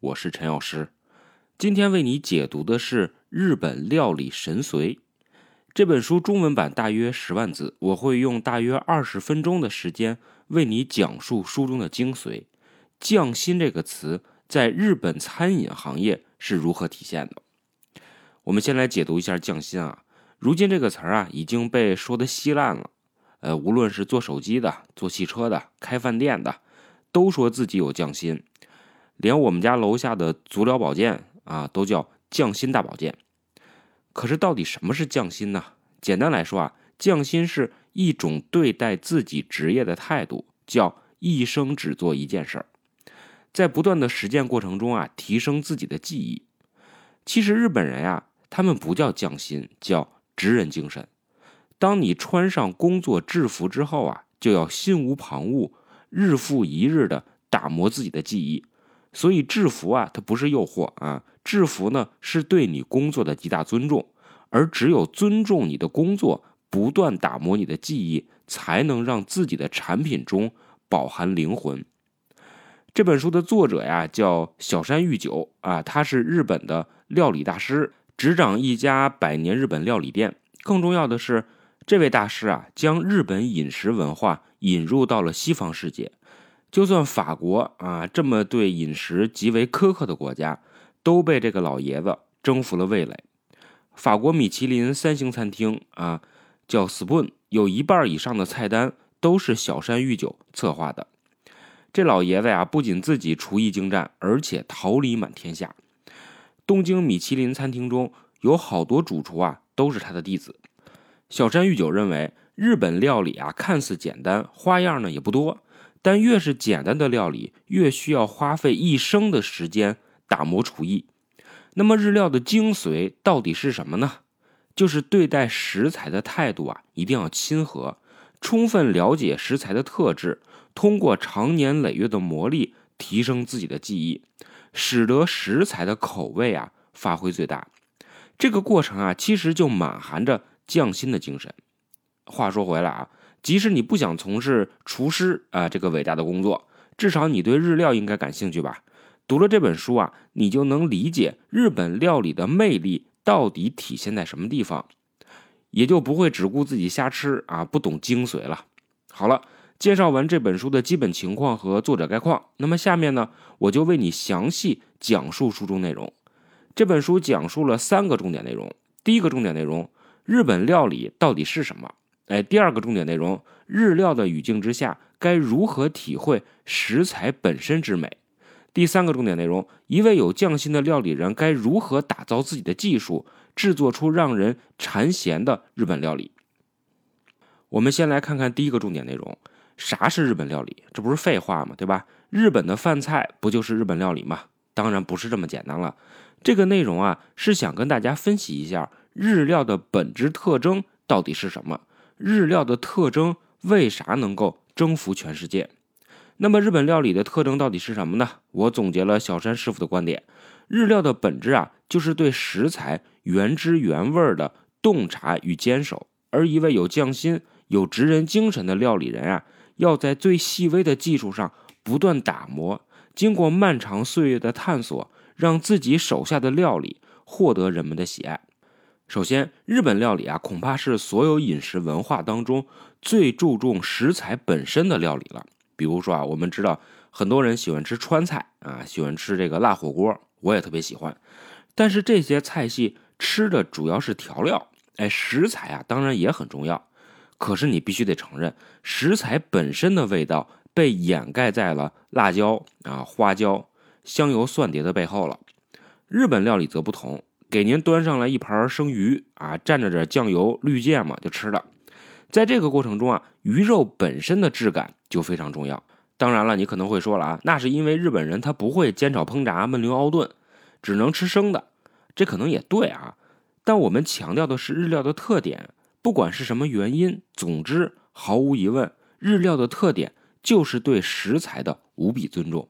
我是陈药师。今天为你解读的是《日本料理神髓》这本书，中文版大约十万字，我会用大约二十分钟的时间为你讲述书中的精髓。匠心这个词在日本餐饮行业是如何体现的？我们先来解读一下匠心啊。如今这个词儿啊已经被说的稀烂了。呃，无论是做手机的、做汽车的、开饭店的，都说自己有匠心。连我们家楼下的足疗保健啊，都叫匠心大保健。可是到底什么是匠心呢？简单来说啊，匠心是一种对待自己职业的态度，叫一生只做一件事儿，在不断的实践过程中啊，提升自己的技艺。其实日本人呀，他们不叫匠心，叫职人精神。当你穿上工作制服之后啊，就要心无旁骛，日复一日的打磨自己的技艺。所以制服啊，它不是诱惑啊，制服呢是对你工作的极大尊重。而只有尊重你的工作，不断打磨你的技艺，才能让自己的产品中饱含灵魂。这本书的作者呀，叫小山裕久啊，他是日本的料理大师，执掌一家百年日本料理店。更重要的是。这位大师啊，将日本饮食文化引入到了西方世界。就算法国啊这么对饮食极为苛刻的国家，都被这个老爷子征服了味蕾。法国米其林三星餐厅啊，叫 Spoon，有一半以上的菜单都是小山裕久策划的。这老爷子呀，不仅自己厨艺精湛，而且桃李满天下。东京米其林餐厅中有好多主厨啊，都是他的弟子。小山裕久认为，日本料理啊看似简单，花样呢也不多，但越是简单的料理，越需要花费一生的时间打磨厨艺。那么日料的精髓到底是什么呢？就是对待食材的态度啊，一定要亲和，充分了解食材的特质，通过长年累月的磨砺，提升自己的技艺，使得食材的口味啊发挥最大。这个过程啊，其实就满含着。匠心的精神。话说回来啊，即使你不想从事厨师啊这个伟大的工作，至少你对日料应该感兴趣吧？读了这本书啊，你就能理解日本料理的魅力到底体现在什么地方，也就不会只顾自己瞎吃啊，不懂精髓了。好了，介绍完这本书的基本情况和作者概况，那么下面呢，我就为你详细讲述书中内容。这本书讲述了三个重点内容，第一个重点内容。日本料理到底是什么？哎，第二个重点内容，日料的语境之下该如何体会食材本身之美？第三个重点内容，一位有匠心的料理人该如何打造自己的技术，制作出让人馋涎的日本料理？我们先来看看第一个重点内容，啥是日本料理？这不是废话吗？对吧？日本的饭菜不就是日本料理吗？当然不是这么简单了。这个内容啊，是想跟大家分析一下。日料的本质特征到底是什么？日料的特征为啥能够征服全世界？那么日本料理的特征到底是什么呢？我总结了小山师傅的观点：日料的本质啊，就是对食材原汁原味的洞察与坚守。而一位有匠心、有职人精神的料理人啊，要在最细微的技术上不断打磨，经过漫长岁月的探索，让自己手下的料理获得人们的喜爱。首先，日本料理啊，恐怕是所有饮食文化当中最注重食材本身的料理了。比如说啊，我们知道很多人喜欢吃川菜啊，喜欢吃这个辣火锅，我也特别喜欢。但是这些菜系吃的主要是调料，哎，食材啊当然也很重要。可是你必须得承认，食材本身的味道被掩盖在了辣椒啊、花椒、香油、蒜碟的背后了。日本料理则不同。给您端上来一盘生鱼啊，蘸着点酱油、绿芥末就吃了。在这个过程中啊，鱼肉本身的质感就非常重要。当然了，你可能会说了啊，那是因为日本人他不会煎炒烹炸、焖溜熬炖，只能吃生的。这可能也对啊，但我们强调的是日料的特点。不管是什么原因，总之毫无疑问，日料的特点就是对食材的无比尊重。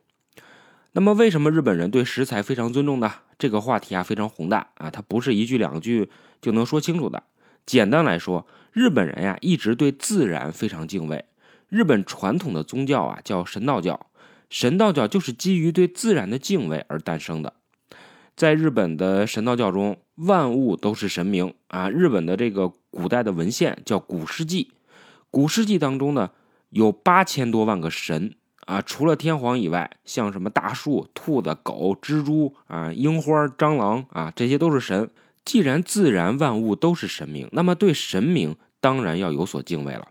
那么，为什么日本人对食材非常尊重呢？这个话题啊非常宏大啊，它不是一句两句就能说清楚的。简单来说，日本人呀一直对自然非常敬畏。日本传统的宗教啊叫神道教，神道教就是基于对自然的敬畏而诞生的。在日本的神道教中，万物都是神明啊。日本的这个古代的文献叫《古世纪》，《古世纪》当中呢有八千多万个神啊，除了天皇以外，像什么大树、兔子、狗、蜘蛛啊、樱花、蟑螂啊，这些都是神。既然自然万物都是神明，那么对神明当然要有所敬畏了。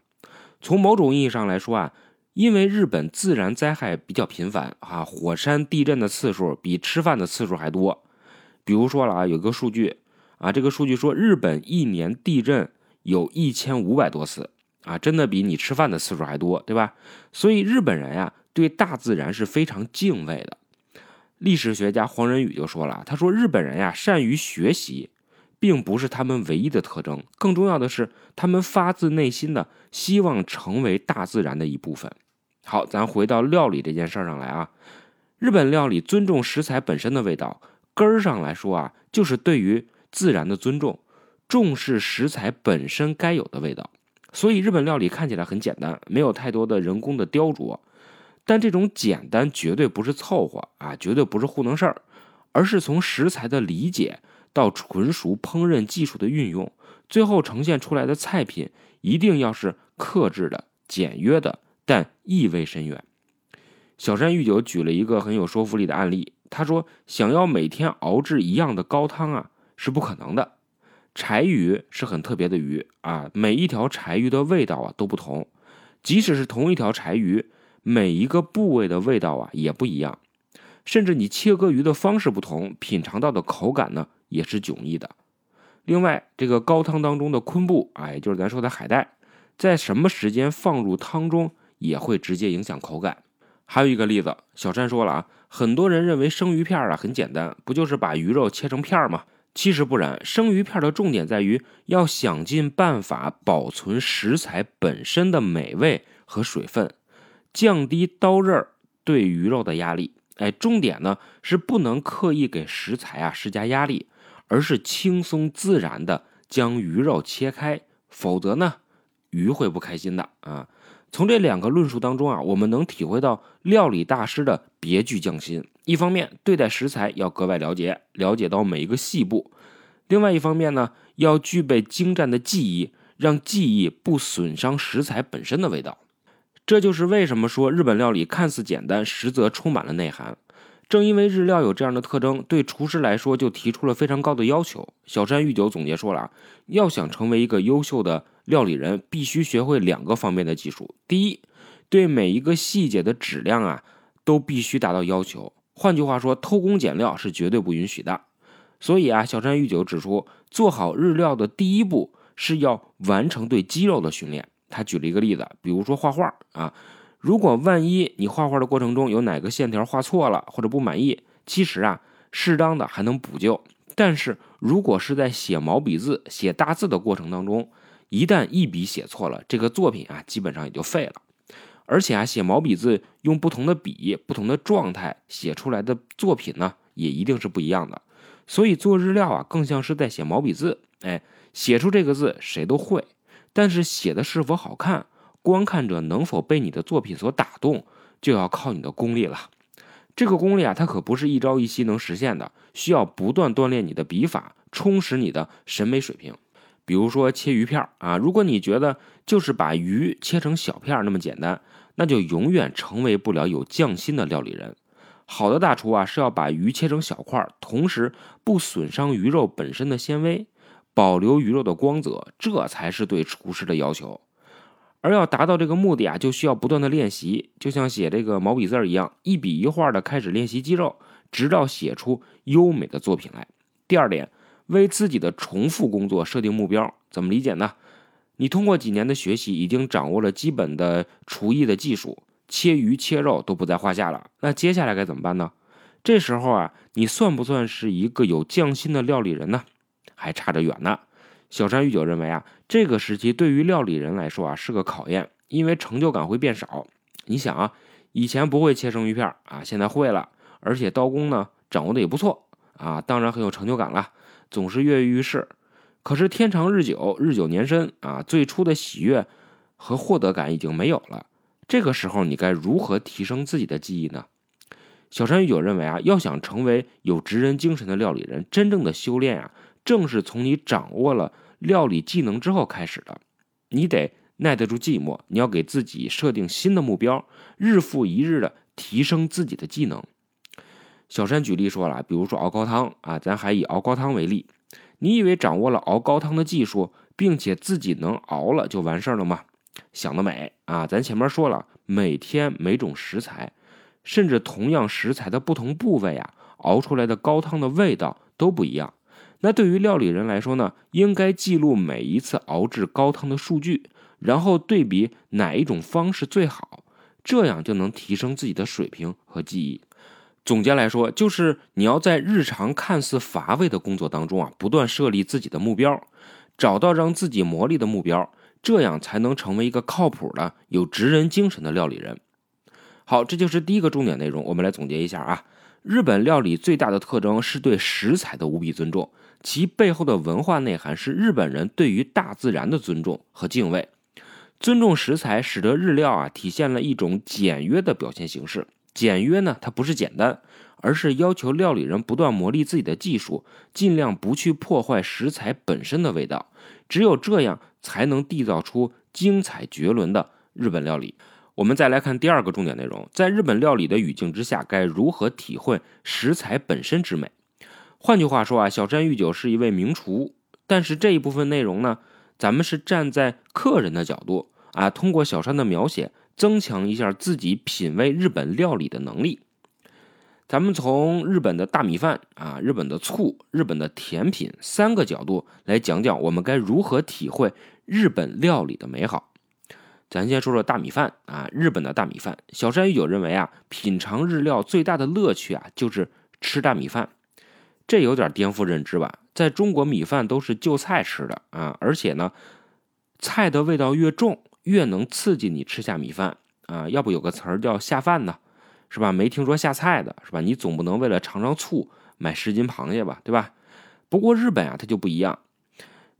从某种意义上来说啊，因为日本自然灾害比较频繁啊，火山地震的次数比吃饭的次数还多。比如说了啊，有个数据啊，这个数据说日本一年地震有一千五百多次啊，真的比你吃饭的次数还多，对吧？所以日本人呀，对大自然是非常敬畏的。历史学家黄仁宇就说了，他说日本人呀，善于学习。并不是他们唯一的特征，更重要的是，他们发自内心的希望成为大自然的一部分。好，咱回到料理这件事儿上来啊，日本料理尊重食材本身的味道，根儿上来说啊，就是对于自然的尊重，重视食材本身该有的味道。所以，日本料理看起来很简单，没有太多的人工的雕琢，但这种简单绝对不是凑合啊，绝对不是糊弄事儿，而是从食材的理解。到纯熟烹饪技术的运用，最后呈现出来的菜品一定要是克制的、简约的，但意味深远。小山御酒举了一个很有说服力的案例，他说：“想要每天熬制一样的高汤啊，是不可能的。柴鱼是很特别的鱼啊，每一条柴鱼的味道啊都不同，即使是同一条柴鱼，每一个部位的味道啊也不一样，甚至你切割鱼的方式不同，品尝到的口感呢？”也是迥异的。另外，这个高汤当中的昆布啊，也就是咱说的海带，在什么时间放入汤中，也会直接影响口感。还有一个例子，小山说了啊，很多人认为生鱼片啊很简单，不就是把鱼肉切成片吗？其实不然，生鱼片的重点在于要想尽办法保存食材本身的美味和水分，降低刀刃对鱼肉的压力。哎，重点呢是不能刻意给食材啊施加压力，而是轻松自然的将鱼肉切开，否则呢鱼会不开心的啊。从这两个论述当中啊，我们能体会到料理大师的别具匠心。一方面对待食材要格外了解，了解到每一个细部；另外一方面呢，要具备精湛的技艺，让技艺不损伤食材本身的味道。这就是为什么说日本料理看似简单，实则充满了内涵。正因为日料有这样的特征，对厨师来说就提出了非常高的要求。小山玉酒总结说了啊，要想成为一个优秀的料理人，必须学会两个方面的技术。第一，对每一个细节的质量啊，都必须达到要求。换句话说，偷工减料是绝对不允许的。所以啊，小山玉酒指出，做好日料的第一步是要完成对肌肉的训练。他举了一个例子，比如说画画啊，如果万一你画画的过程中有哪个线条画错了或者不满意，其实啊，适当的还能补救。但是如果是在写毛笔字、写大字的过程当中，一旦一笔写错了，这个作品啊，基本上也就废了。而且啊，写毛笔字用不同的笔、不同的状态写出来的作品呢，也一定是不一样的。所以做日料啊，更像是在写毛笔字。哎，写出这个字，谁都会。但是写的是否好看，观看者能否被你的作品所打动，就要靠你的功力了。这个功力啊，它可不是一朝一夕能实现的，需要不断锻炼你的笔法，充实你的审美水平。比如说切鱼片啊，如果你觉得就是把鱼切成小片那么简单，那就永远成为不了有匠心的料理人。好的大厨啊，是要把鱼切成小块，同时不损伤鱼肉本身的纤维。保留鱼肉的光泽，这才是对厨师的要求。而要达到这个目的啊，就需要不断的练习，就像写这个毛笔字儿一样，一笔一画的开始练习肌肉，直到写出优美的作品来。第二点，为自己的重复工作设定目标，怎么理解呢？你通过几年的学习，已经掌握了基本的厨艺的技术，切鱼切肉都不在话下了。那接下来该怎么办呢？这时候啊，你算不算是一个有匠心的料理人呢？还差着远呢。小山玉久认为啊，这个时期对于料理人来说啊是个考验，因为成就感会变少。你想啊，以前不会切生鱼片啊，现在会了，而且刀工呢掌握的也不错啊，当然很有成就感了，总是跃跃欲试。可是天长日久，日久年深啊，最初的喜悦和获得感已经没有了。这个时候你该如何提升自己的技艺呢？小山玉久认为啊，要想成为有职人精神的料理人，真正的修炼啊，正是从你掌握了料理技能之后开始的。你得耐得住寂寞，你要给自己设定新的目标，日复一日的提升自己的技能。小山举例说了，比如说熬高汤啊，咱还以熬高汤为例。你以为掌握了熬高汤的技术，并且自己能熬了就完事儿了吗？想得美啊！咱前面说了，每天每种食材，甚至同样食材的不同部位啊，熬出来的高汤的味道都不一样。那对于料理人来说呢，应该记录每一次熬制高汤的数据，然后对比哪一种方式最好，这样就能提升自己的水平和技艺。总结来说，就是你要在日常看似乏味的工作当中啊，不断设立自己的目标，找到让自己磨砺的目标，这样才能成为一个靠谱的、有职人精神的料理人。好，这就是第一个重点内容。我们来总结一下啊，日本料理最大的特征是对食材的无比尊重，其背后的文化内涵是日本人对于大自然的尊重和敬畏。尊重食材，使得日料啊体现了一种简约的表现形式。简约呢，它不是简单，而是要求料理人不断磨砺自己的技术，尽量不去破坏食材本身的味道。只有这样，才能缔造出精彩绝伦的日本料理。我们再来看第二个重点内容，在日本料理的语境之下，该如何体会食材本身之美？换句话说啊，小山裕久是一位名厨，但是这一部分内容呢，咱们是站在客人的角度啊，通过小山的描写。增强一下自己品味日本料理的能力。咱们从日本的大米饭啊、日本的醋、日本的甜品三个角度来讲讲，我们该如何体会日本料理的美好。咱先说说大米饭啊，日本的大米饭。小山裕久认为啊，品尝日料最大的乐趣啊，就是吃大米饭。这有点颠覆认知吧？在中国，米饭都是就菜吃的啊，而且呢，菜的味道越重。越能刺激你吃下米饭啊，要不有个词儿叫下饭呢，是吧？没听说下菜的是吧？你总不能为了尝尝醋买十斤螃蟹吧，对吧？不过日本啊，它就不一样，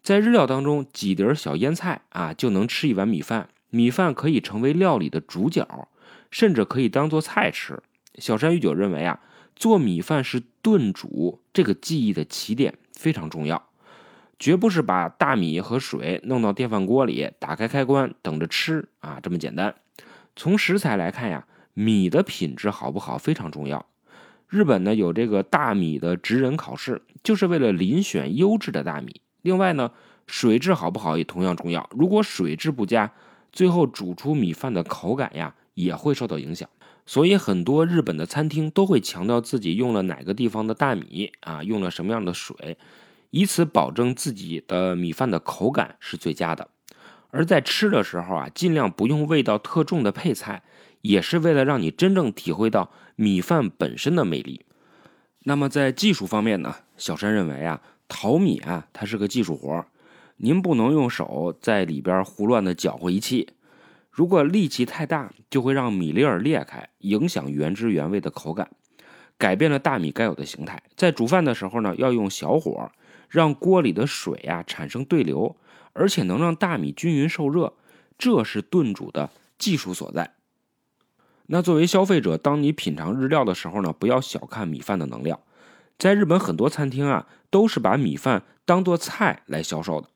在日料当中几碟小腌菜啊，就能吃一碗米饭，米饭可以成为料理的主角，甚至可以当做菜吃。小山裕久认为啊，做米饭是炖煮这个技艺的起点，非常重要。绝不是把大米和水弄到电饭锅里，打开开关等着吃啊，这么简单。从食材来看呀，米的品质好不好非常重要。日本呢有这个大米的职人考试，就是为了遴选优质的大米。另外呢，水质好不好也同样重要。如果水质不佳，最后煮出米饭的口感呀也会受到影响。所以很多日本的餐厅都会强调自己用了哪个地方的大米啊，用了什么样的水。以此保证自己的米饭的口感是最佳的，而在吃的时候啊，尽量不用味道特重的配菜，也是为了让你真正体会到米饭本身的魅力。那么在技术方面呢，小山认为啊，淘米啊，它是个技术活您不能用手在里边胡乱的搅和一气，如果力气太大，就会让米粒儿裂开，影响原汁原味的口感，改变了大米该有的形态。在煮饭的时候呢，要用小火。让锅里的水呀产生对流，而且能让大米均匀受热，这是炖煮的技术所在。那作为消费者，当你品尝日料的时候呢，不要小看米饭的能量。在日本很多餐厅啊，都是把米饭当做菜来销售的。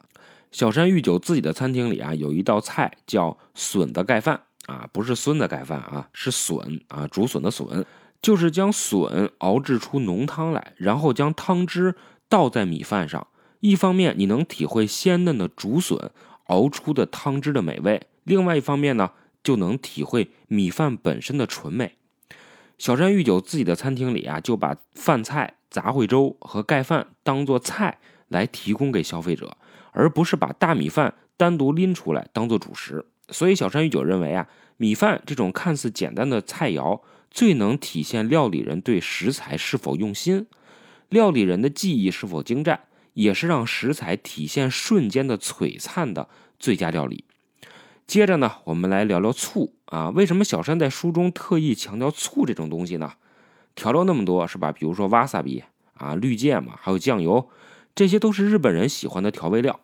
小山裕久自己的餐厅里啊，有一道菜叫笋的盖饭啊，不是孙的盖饭啊，是笋啊，竹笋的笋，就是将笋熬制出浓汤来，然后将汤汁。倒在米饭上，一方面你能体会鲜嫩的竹笋熬出的汤汁的美味，另外一方面呢，就能体会米饭本身的纯美。小山裕久自己的餐厅里啊，就把饭菜、杂烩粥和盖饭当做菜来提供给消费者，而不是把大米饭单独拎出来当做主食。所以，小山裕久认为啊，米饭这种看似简单的菜肴，最能体现料理人对食材是否用心。料理人的技艺是否精湛，也是让食材体现瞬间的璀璨的最佳料理。接着呢，我们来聊聊醋啊。为什么小山在书中特意强调醋这种东西呢？调料那么多是吧？比如说瓦萨比啊、绿芥嘛，还有酱油，这些都是日本人喜欢的调味料。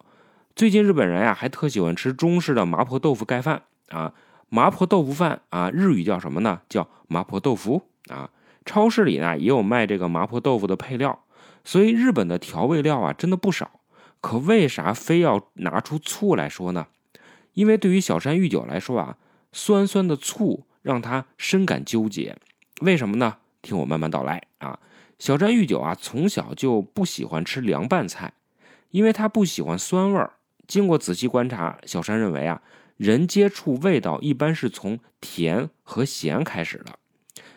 最近日本人呀还特喜欢吃中式的麻婆豆腐盖饭啊，麻婆豆腐饭啊，日语叫什么呢？叫麻婆豆腐啊。超市里呢也有卖这个麻婆豆腐的配料，所以日本的调味料啊真的不少。可为啥非要拿出醋来说呢？因为对于小山玉酒来说啊，酸酸的醋让他深感纠结。为什么呢？听我慢慢道来啊。小山玉酒啊，从小就不喜欢吃凉拌菜，因为他不喜欢酸味儿。经过仔细观察，小山认为啊，人接触味道一般是从甜和咸开始的。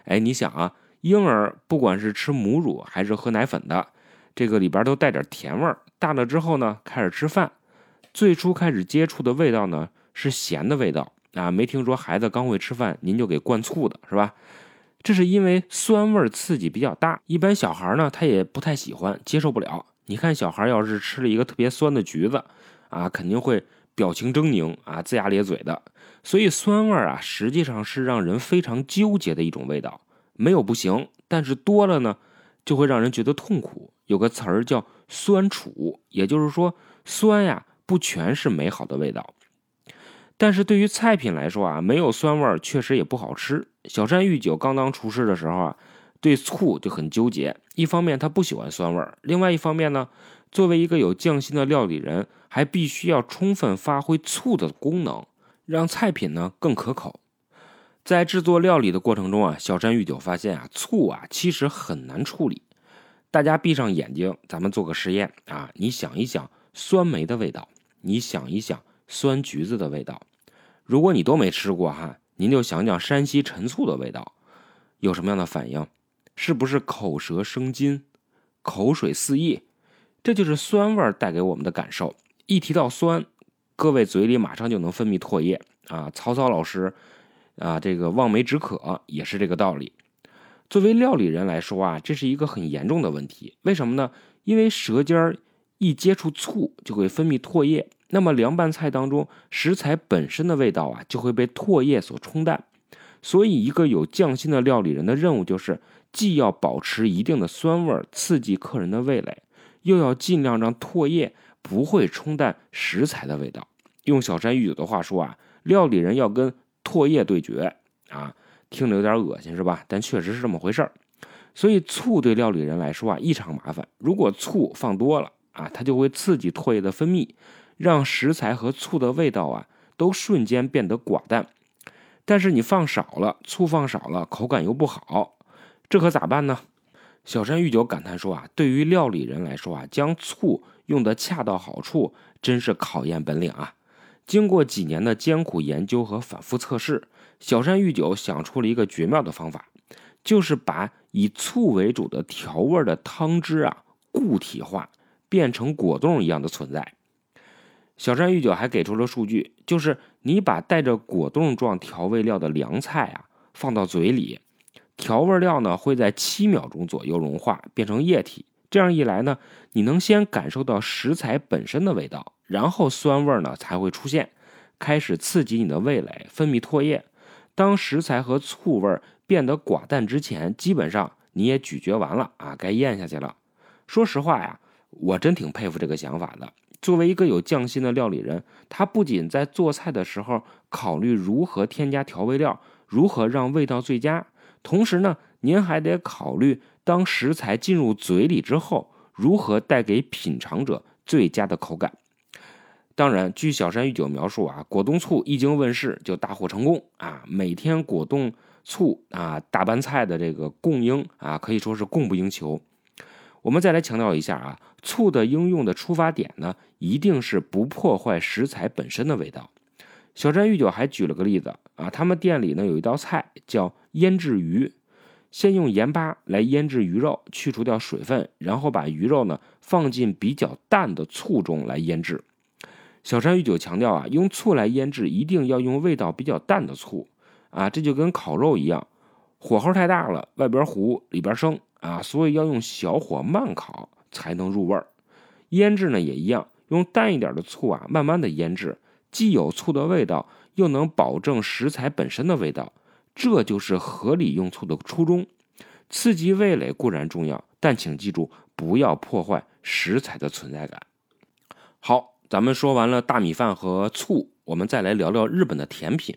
哎，你想啊，婴儿不管是吃母乳还是喝奶粉的，这个里边都带点甜味儿。大了之后呢，开始吃饭，最初开始接触的味道呢是咸的味道啊。没听说孩子刚会吃饭，您就给灌醋的是吧？这是因为酸味刺激比较大，一般小孩呢他也不太喜欢，接受不了。你看小孩要是吃了一个特别酸的橘子啊，肯定会表情狰狞啊，龇牙咧嘴的。所以酸味啊，实际上是让人非常纠结的一种味道，没有不行，但是多了呢，就会让人觉得痛苦。有个词儿叫酸楚，也就是说酸呀不全是美好的味道。但是对于菜品来说啊，没有酸味儿确实也不好吃。小山玉酒刚当厨师的时候啊，对醋就很纠结。一方面他不喜欢酸味儿，另外一方面呢，作为一个有匠心的料理人，还必须要充分发挥醋的功能，让菜品呢更可口。在制作料理的过程中啊，小山玉酒发现啊，醋啊其实很难处理。大家闭上眼睛，咱们做个实验啊，你想一想酸梅的味道，你想一想酸橘子的味道。如果你都没吃过哈，您就想想山西陈醋的味道，有什么样的反应？是不是口舌生津，口水四溢？这就是酸味带给我们的感受。一提到酸，各位嘴里马上就能分泌唾液啊。曹操老师啊，这个望梅止渴也是这个道理。作为料理人来说啊，这是一个很严重的问题。为什么呢？因为舌尖一接触醋就会分泌唾液。那么凉拌菜当中，食材本身的味道啊，就会被唾液所冲淡。所以，一个有匠心的料理人的任务就是，既要保持一定的酸味儿，刺激客人的味蕾，又要尽量让唾液不会冲淡食材的味道。用小山玉酒的话说啊，料理人要跟唾液对决啊，听着有点恶心是吧？但确实是这么回事儿。所以，醋对料理人来说啊，异常麻烦。如果醋放多了啊，它就会刺激唾液的分泌。让食材和醋的味道啊，都瞬间变得寡淡。但是你放少了，醋放少了，口感又不好，这可咋办呢？小山玉酒感叹说啊，对于料理人来说啊，将醋用的恰到好处，真是考验本领啊。经过几年的艰苦研究和反复测试，小山玉酒想出了一个绝妙的方法，就是把以醋为主的调味的汤汁啊固体化，变成果冻一样的存在。小山玉酒还给出了数据，就是你把带着果冻状调味料的凉菜啊放到嘴里，调味料呢会在七秒钟左右融化变成液体。这样一来呢，你能先感受到食材本身的味道，然后酸味呢才会出现，开始刺激你的味蕾分泌唾液。当食材和醋味变得寡淡之前，基本上你也咀嚼完了啊，该咽下去了。说实话呀，我真挺佩服这个想法的。作为一个有匠心的料理人，他不仅在做菜的时候考虑如何添加调味料，如何让味道最佳，同时呢，您还得考虑当食材进入嘴里之后，如何带给品尝者最佳的口感。当然，据小山玉酒描述啊，果冻醋一经问世就大获成功啊，每天果冻醋啊大拌菜的这个供应啊，可以说是供不应求。我们再来强调一下啊，醋的应用的出发点呢，一定是不破坏食材本身的味道。小山玉酒还举了个例子啊，他们店里呢有一道菜叫腌制鱼，先用盐巴来腌制鱼肉，去除掉水分，然后把鱼肉呢放进比较淡的醋中来腌制。小山玉酒强调啊，用醋来腌制一定要用味道比较淡的醋啊，这就跟烤肉一样，火候太大了，外边糊里边生。啊，所以要用小火慢烤才能入味儿。腌制呢也一样，用淡一点的醋啊，慢慢的腌制，既有醋的味道，又能保证食材本身的味道。这就是合理用醋的初衷。刺激味蕾固然重要，但请记住，不要破坏食材的存在感。好，咱们说完了大米饭和醋，我们再来聊聊日本的甜品。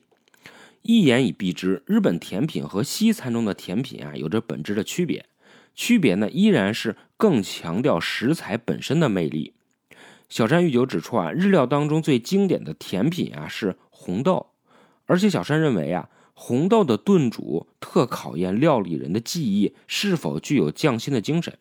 一言以蔽之，日本甜品和西餐中的甜品啊有着本质的区别，区别呢依然是更强调食材本身的魅力。小山裕久指出啊，日料当中最经典的甜品啊是红豆，而且小山认为啊，红豆的炖煮特考验料理人的技艺是否具有匠心的精神。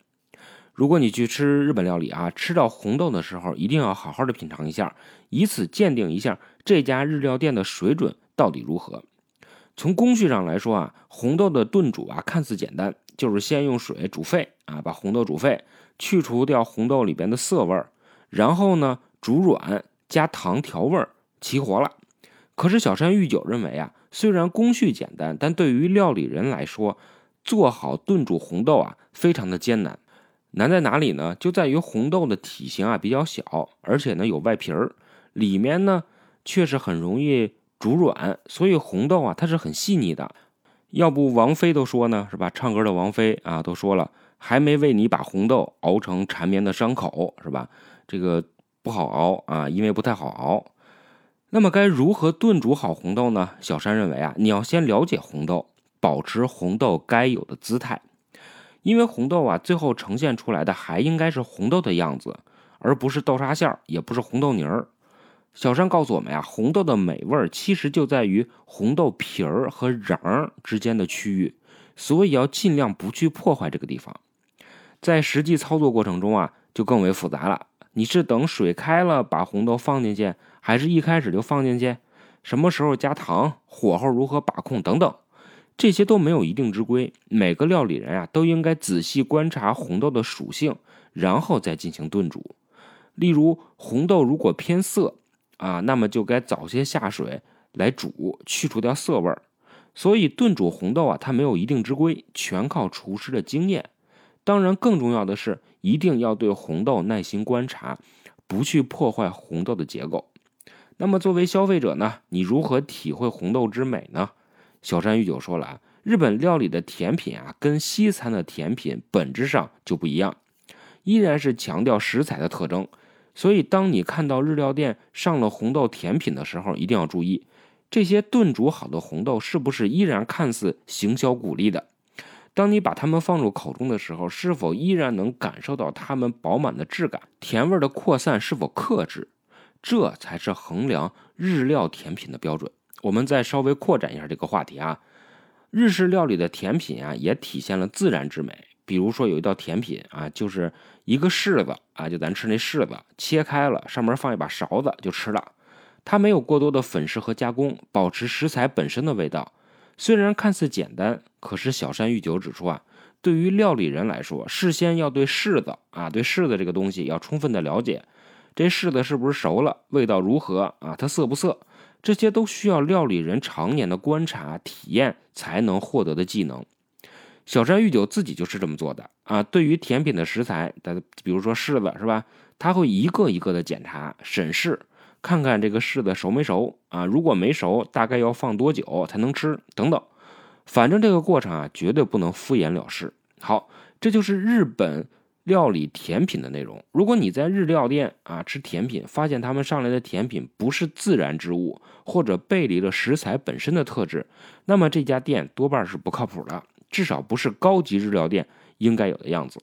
如果你去吃日本料理啊，吃到红豆的时候，一定要好好的品尝一下，以此鉴定一下这家日料店的水准到底如何。从工序上来说啊，红豆的炖煮啊看似简单，就是先用水煮沸啊，把红豆煮沸，去除掉红豆里边的涩味儿，然后呢煮软，加糖调味儿，齐活了。可是小山裕久认为啊，虽然工序简单，但对于料理人来说，做好炖煮红豆啊非常的艰难。难在哪里呢？就在于红豆的体型啊比较小，而且呢有外皮儿，里面呢却是很容易煮软，所以红豆啊它是很细腻的。要不王菲都说呢是吧？唱歌的王菲啊都说了，还没为你把红豆熬成缠绵的伤口是吧？这个不好熬啊，因为不太好熬。那么该如何炖煮好红豆呢？小山认为啊，你要先了解红豆，保持红豆该有的姿态。因为红豆啊，最后呈现出来的还应该是红豆的样子，而不是豆沙馅儿，也不是红豆泥儿。小山告诉我们呀，红豆的美味其实就在于红豆皮儿和瓤之间的区域，所以要尽量不去破坏这个地方。在实际操作过程中啊，就更为复杂了。你是等水开了把红豆放进去，还是一开始就放进去？什么时候加糖？火候如何把控？等等。这些都没有一定之规，每个料理人啊都应该仔细观察红豆的属性，然后再进行炖煮。例如，红豆如果偏涩啊，那么就该早些下水来煮，去除掉涩味儿。所以，炖煮红豆啊，它没有一定之规，全靠厨师的经验。当然，更重要的是，一定要对红豆耐心观察，不去破坏红豆的结构。那么，作为消费者呢，你如何体会红豆之美呢？小山玉久说了，日本料理的甜品啊，跟西餐的甜品本质上就不一样，依然是强调食材的特征。所以，当你看到日料店上了红豆甜品的时候，一定要注意，这些炖煮好的红豆是不是依然看似行销鼓励的？当你把它们放入口中的时候，是否依然能感受到它们饱满的质感，甜味的扩散是否克制？这才是衡量日料甜品的标准。我们再稍微扩展一下这个话题啊，日式料理的甜品啊，也体现了自然之美。比如说有一道甜品啊，就是一个柿子啊，就咱吃那柿子，切开了，上面放一把勺子就吃了。它没有过多的粉饰和加工，保持食材本身的味道。虽然看似简单，可是小山裕久指出啊，对于料理人来说，事先要对柿子啊，对柿子这个东西要充分的了解，这柿子是不是熟了，味道如何啊，它涩不涩？这些都需要料理人常年的观察体验才能获得的技能。小山裕久自己就是这么做的啊。对于甜品的食材，的比如说柿子是吧？他会一个一个的检查审视，看看这个柿子熟没熟啊。如果没熟，大概要放多久才能吃？等等。反正这个过程啊，绝对不能敷衍了事。好，这就是日本。料理甜品的内容，如果你在日料店啊吃甜品，发现他们上来的甜品不是自然之物，或者背离了食材本身的特质，那么这家店多半是不靠谱的，至少不是高级日料店应该有的样子。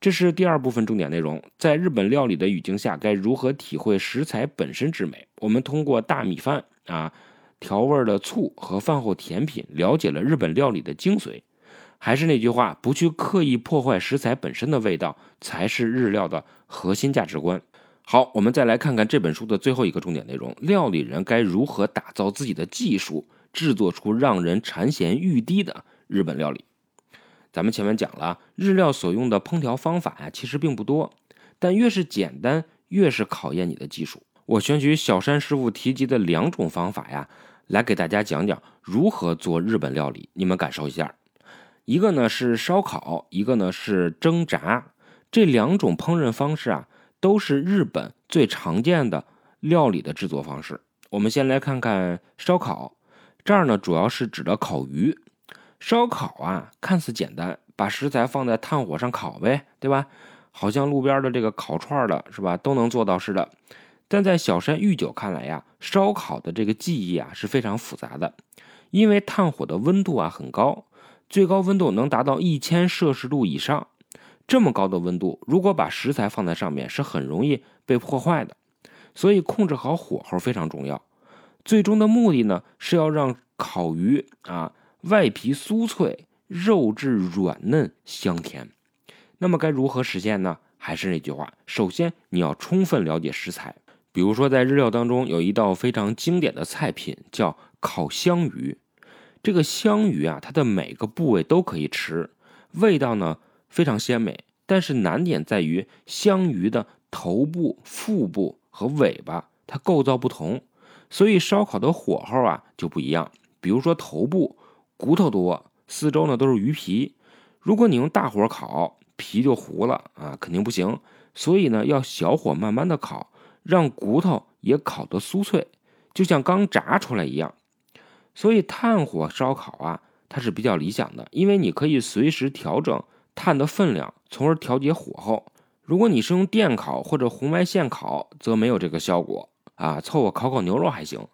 这是第二部分重点内容，在日本料理的语境下，该如何体会食材本身之美？我们通过大米饭啊、调味的醋和饭后甜品，了解了日本料理的精髓。还是那句话，不去刻意破坏食材本身的味道，才是日料的核心价值观。好，我们再来看看这本书的最后一个重点内容：料理人该如何打造自己的技术，制作出让人馋涎欲滴的日本料理。咱们前面讲了，日料所用的烹调方法呀，其实并不多，但越是简单，越是考验你的技术。我选取小山师傅提及的两种方法呀，来给大家讲讲如何做日本料理，你们感受一下。一个呢是烧烤，一个呢是蒸炸，这两种烹饪方式啊，都是日本最常见的料理的制作方式。我们先来看看烧烤，这儿呢主要是指的烤鱼。烧烤啊，看似简单，把食材放在炭火上烤呗，对吧？好像路边的这个烤串的是吧，都能做到似的。但在小山玉九看来呀，烧烤的这个技艺啊是非常复杂的，因为炭火的温度啊很高，最高温度能达到一千摄氏度以上。这么高的温度，如果把食材放在上面，是很容易被破坏的。所以控制好火候非常重要。最终的目的呢，是要让烤鱼啊外皮酥脆，肉质软嫩香甜。那么该如何实现呢？还是那句话，首先你要充分了解食材。比如说，在日料当中有一道非常经典的菜品叫烤香鱼。这个香鱼啊，它的每个部位都可以吃，味道呢非常鲜美。但是难点在于香鱼的头部、腹部和尾巴，它构造不同，所以烧烤的火候啊就不一样。比如说头部骨头多，四周呢都是鱼皮，如果你用大火烤，皮就糊了啊，肯定不行。所以呢，要小火慢慢的烤。让骨头也烤得酥脆，就像刚炸出来一样。所以炭火烧烤啊，它是比较理想的，因为你可以随时调整炭的分量，从而调节火候。如果你是用电烤或者红外线烤，则没有这个效果啊。凑合烤烤牛肉还行，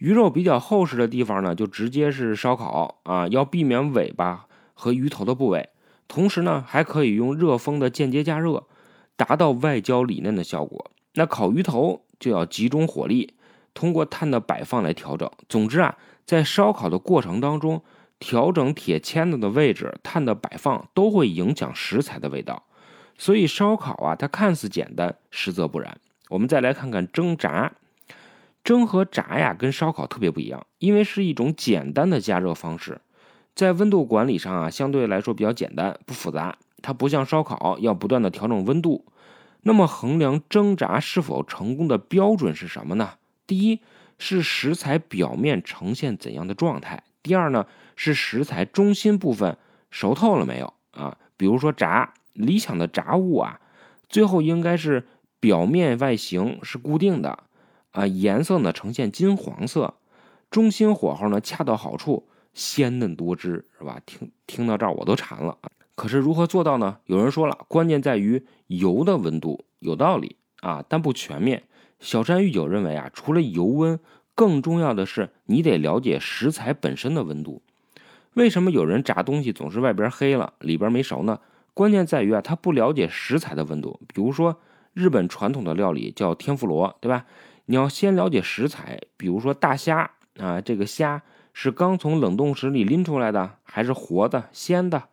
鱼肉比较厚实的地方呢，就直接是烧烤啊，要避免尾巴和鱼头的部位。同时呢，还可以用热风的间接加热，达到外焦里嫩的效果。那烤鱼头就要集中火力，通过炭的摆放来调整。总之啊，在烧烤的过程当中，调整铁签子的位置、炭的摆放都会影响食材的味道。所以烧烤啊，它看似简单，实则不然。我们再来看看蒸炸，蒸和炸呀，跟烧烤特别不一样，因为是一种简单的加热方式，在温度管理上啊，相对来说比较简单，不复杂。它不像烧烤要不断的调整温度。那么衡量蒸炸是否成功的标准是什么呢？第一是食材表面呈现怎样的状态，第二呢是食材中心部分熟透了没有啊？比如说炸，理想的炸物啊，最后应该是表面外形是固定的啊，颜色呢呈现金黄色，中心火候呢恰到好处，鲜嫩多汁，是吧？听听到这儿我都馋了。可是如何做到呢？有人说了，关键在于油的温度，有道理啊，但不全面。小山玉酒认为啊，除了油温，更重要的是你得了解食材本身的温度。为什么有人炸东西总是外边黑了，里边没熟呢？关键在于啊，他不了解食材的温度。比如说日本传统的料理叫天妇罗，对吧？你要先了解食材，比如说大虾啊，这个虾是刚从冷冻室里拎出来的，还是活的鲜的？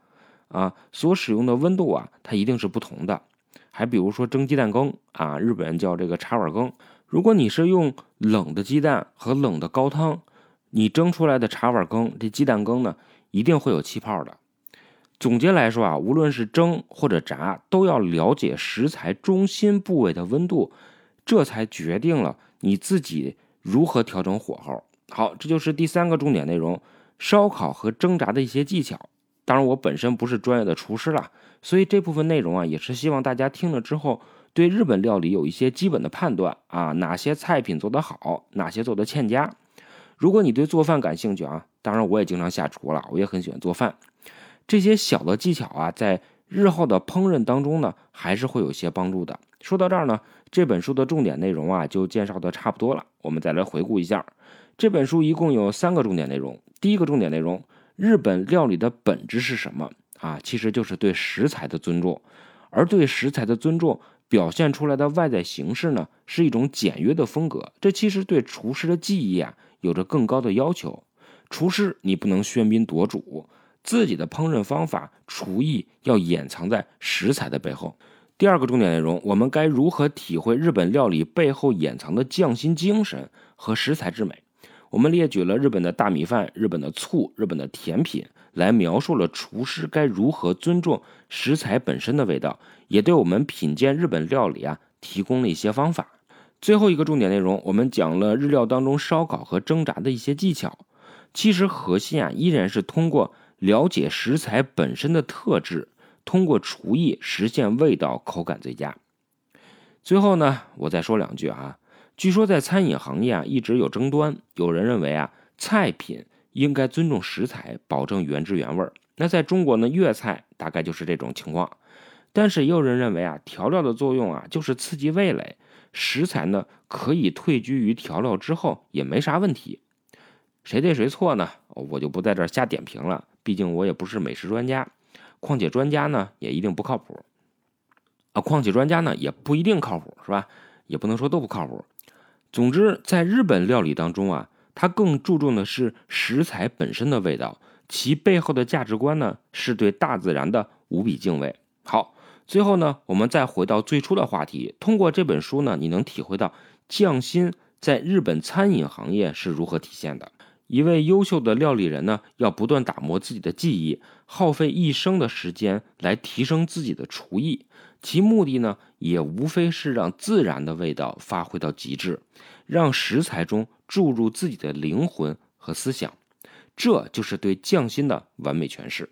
啊，所使用的温度啊，它一定是不同的。还比如说蒸鸡蛋羹啊，日本人叫这个茶碗羹。如果你是用冷的鸡蛋和冷的高汤，你蒸出来的茶碗羹，这鸡蛋羹呢，一定会有气泡的。总结来说啊，无论是蒸或者炸，都要了解食材中心部位的温度，这才决定了你自己如何调整火候。好，这就是第三个重点内容：烧烤和蒸炸的一些技巧。当然，我本身不是专业的厨师了，所以这部分内容啊，也是希望大家听了之后对日本料理有一些基本的判断啊，哪些菜品做得好，哪些做得欠佳。如果你对做饭感兴趣啊，当然我也经常下厨了，我也很喜欢做饭。这些小的技巧啊，在日后的烹饪当中呢，还是会有些帮助的。说到这儿呢，这本书的重点内容啊，就介绍的差不多了。我们再来回顾一下，这本书一共有三个重点内容。第一个重点内容。日本料理的本质是什么啊？其实就是对食材的尊重，而对食材的尊重表现出来的外在形式呢，是一种简约的风格。这其实对厨师的技艺啊，有着更高的要求。厨师你不能喧宾夺主，自己的烹饪方法、厨艺要掩藏在食材的背后。第二个重点内容，我们该如何体会日本料理背后掩藏的匠心精神和食材之美？我们列举了日本的大米饭、日本的醋、日本的甜品，来描述了厨师该如何尊重食材本身的味道，也对我们品鉴日本料理啊提供了一些方法。最后一个重点内容，我们讲了日料当中烧烤和蒸炸的一些技巧。其实核心啊依然是通过了解食材本身的特质，通过厨艺实现味道口感最佳。最后呢，我再说两句啊。据说在餐饮行业啊，一直有争端。有人认为啊，菜品应该尊重食材，保证原汁原味儿。那在中国呢，粤菜大概就是这种情况。但是也有人认为啊，调料的作用啊，就是刺激味蕾，食材呢可以退居于调料之后也没啥问题。谁对谁错呢？我就不在这儿瞎点评了，毕竟我也不是美食专家。况且专家呢也一定不靠谱啊，况且专家呢也不一定靠谱，是吧？也不能说都不靠谱。总之，在日本料理当中啊，它更注重的是食材本身的味道，其背后的价值观呢是对大自然的无比敬畏。好，最后呢，我们再回到最初的话题，通过这本书呢，你能体会到匠心在日本餐饮行业是如何体现的。一位优秀的料理人呢，要不断打磨自己的技艺，耗费一生的时间来提升自己的厨艺。其目的呢，也无非是让自然的味道发挥到极致，让食材中注入自己的灵魂和思想。这就是对匠心的完美诠释。